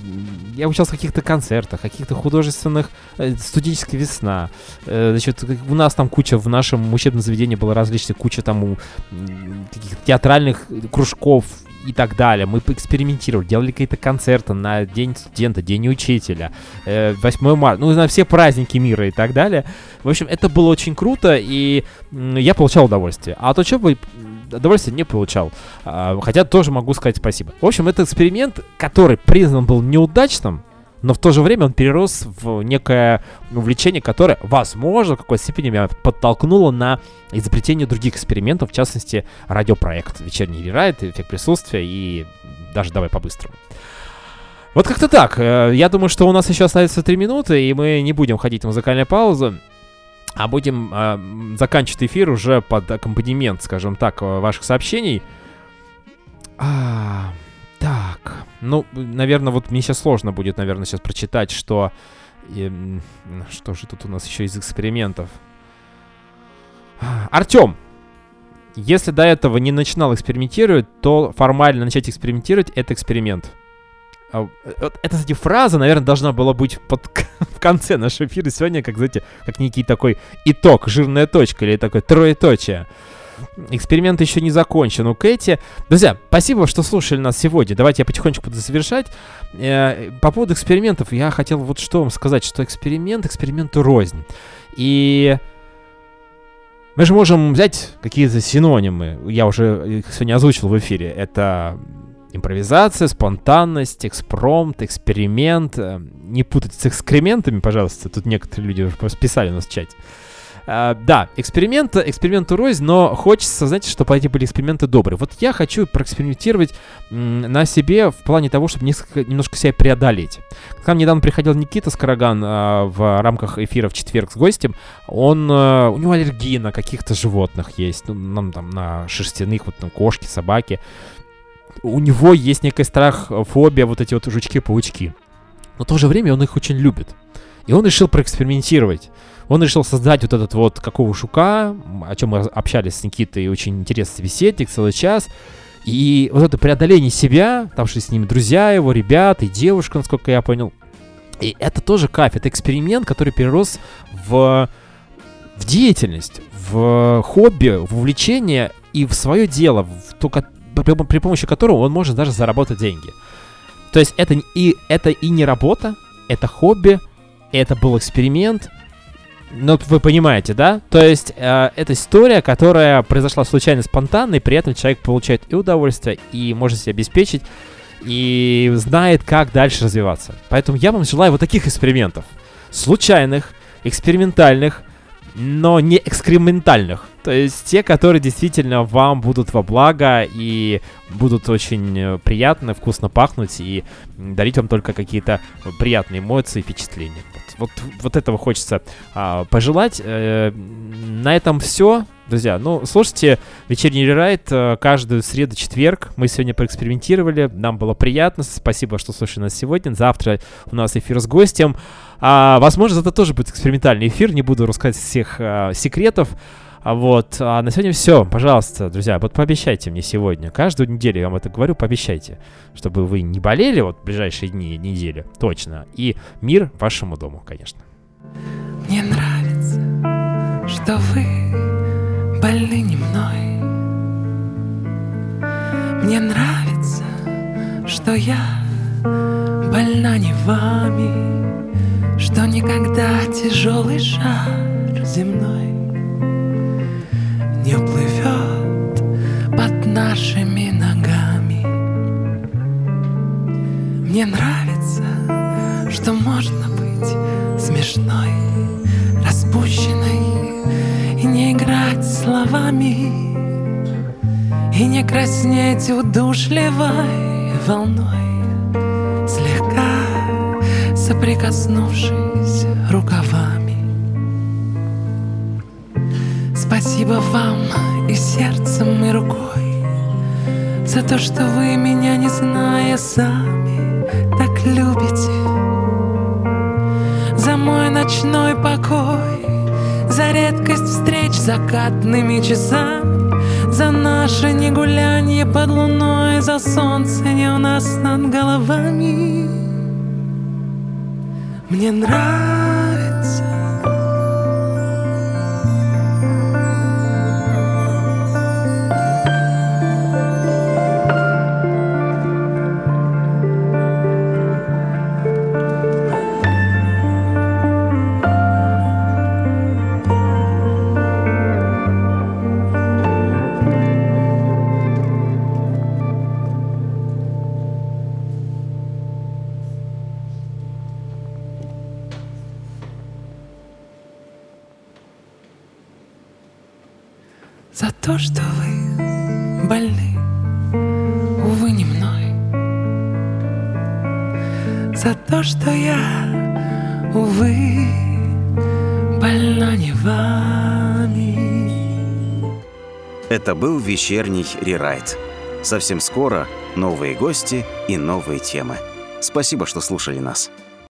Я учился в каких-то концертах, каких-то художественных... э, Студенческая весна. Э, Значит, у нас там куча, в нашем учебном заведении было различных, куча там каких-то театральных кружков и так далее. Мы поэкспериментировали, делали какие-то концерты на День студента, День учителя, э, 8 марта, ну, на все праздники мира и так далее. В общем, это было очень круто, и я получал удовольствие. А от учебы м, удовольствия не получал. А, Хотя тоже могу сказать спасибо. В общем, это эксперимент, который признан был неудачным, но в то же время он перерос в некое увлечение, которое, возможно, в какой-то степени меня подтолкнуло на изобретение других экспериментов, в частности, радиопроект «Вечерний рерайт», «Эффект присутствия» и даже «Давай по-быстрому». Вот как-то так. Э, Я думаю, что у нас еще остается три минуты, и мы не будем ходить в музыкальную паузу, а будем э, заканчивать эфир уже под аккомпанемент, скажем так, э, ваших сообщений. А, так, ну, наверное, вот мне сейчас сложно будет, наверное, сейчас прочитать, что... эм, что же тут у нас еще из экспериментов? Артем, если до этого не начинал экспериментировать, то формально начать экспериментировать — это эксперимент. А, эта, кстати, фраза, наверное, должна была быть под, в конце нашего эфира сегодня, как, знаете, как некий такой итог, жирная точка или такое троеточие. Эксперимент еще не закончен у Кэти. Друзья, спасибо, что слушали нас сегодня. Давайте я потихонечку буду завершать. Э, По поводу экспериментов я хотел вот что вам сказать, что эксперимент эксперименту рознь. И мы же можем взять какие-то синонимы. Я уже их сегодня озвучил в эфире. Это Импровизация, спонтанность, экспромт, эксперимент. Э, не путать с экскрементами, пожалуйста. Тут некоторые люди уже просто писали у нас в чате. Uh, да, эксперимент, эксперименту рознь, но хочется, знаете, чтобы эти были эксперименты добрые. Вот я хочу проэкспериментировать на себе в плане того, чтобы несколько, немножко себя преодолеть. К нам недавно приходил Никита Скороган uh, в рамках эфира в четверг с гостем. Он, uh, у него аллергия на каких-то животных есть, ну, нам там на шерстяных, вот там кошки, собаки. У него есть некий страх, фобия, вот эти вот жучки-паучки. Но в то же время он их очень любит. И он решил проэкспериментировать. Он решил создать вот этот вот какого шука, о чем мы общались с Никитой, очень интересный беседник целый час. И вот это преодоление себя, там что с ними друзья его, ребята и девушка, насколько я понял. И это тоже кайф, это эксперимент, который перерос в, в деятельность, в хобби, в увлечение и в свое дело, в то, при, при помощи которого он может даже заработать деньги. То есть это и, это и не работа, это хобби, это был эксперимент, ну, вы понимаете, да? То есть э, это история, которая произошла случайно, спонтанно, и при этом человек получает и удовольствие, и может себе обеспечить, и знает, как дальше развиваться. Поэтому я вам желаю вот таких экспериментов. Случайных, экспериментальных, но не экскрементальных. То есть те, которые действительно вам будут во благо и будут очень э, приятно, вкусно пахнуть и дарить вам только какие-то приятные эмоции, впечатления. Вот, вот, вот этого хочется а, пожелать. Э, на этом все. Друзья, ну, слушайте вечерний рерайт э, каждую среду-четверг. Мы сегодня проэкспериментировали, нам было приятно. Спасибо, что слушали нас сегодня. Завтра у нас эфир с гостем. А, возможно, это тоже будет экспериментальный эфир. Не буду рассказать всех а, секретов. А вот, а на сегодня все. Пожалуйста, друзья, вот пообещайте мне сегодня. Каждую неделю я вам это говорю, пообещайте. Чтобы вы не болели вот в ближайшие дни, недели. Точно. И мир вашему дому, конечно. Мне нравится, что вы больны не мной. Мне нравится, что я больна не вами, что никогда тяжелый шар земной не уплывет под нашими ногами. Мне нравится, что можно быть смешной, распущенной и не играть словами, и не краснеть удушливой волной, соприкоснувшись рукавами. Спасибо вам и сердцем, и рукой За то, что вы меня, не зная сами, так любите За мой ночной покой За редкость встреч закатными часами За наше негулянье под луной За солнце не у нас над головами Мне нравится Это был вечерний рерайт. Совсем скоро новые гости и новые темы. Спасибо, что слушали нас.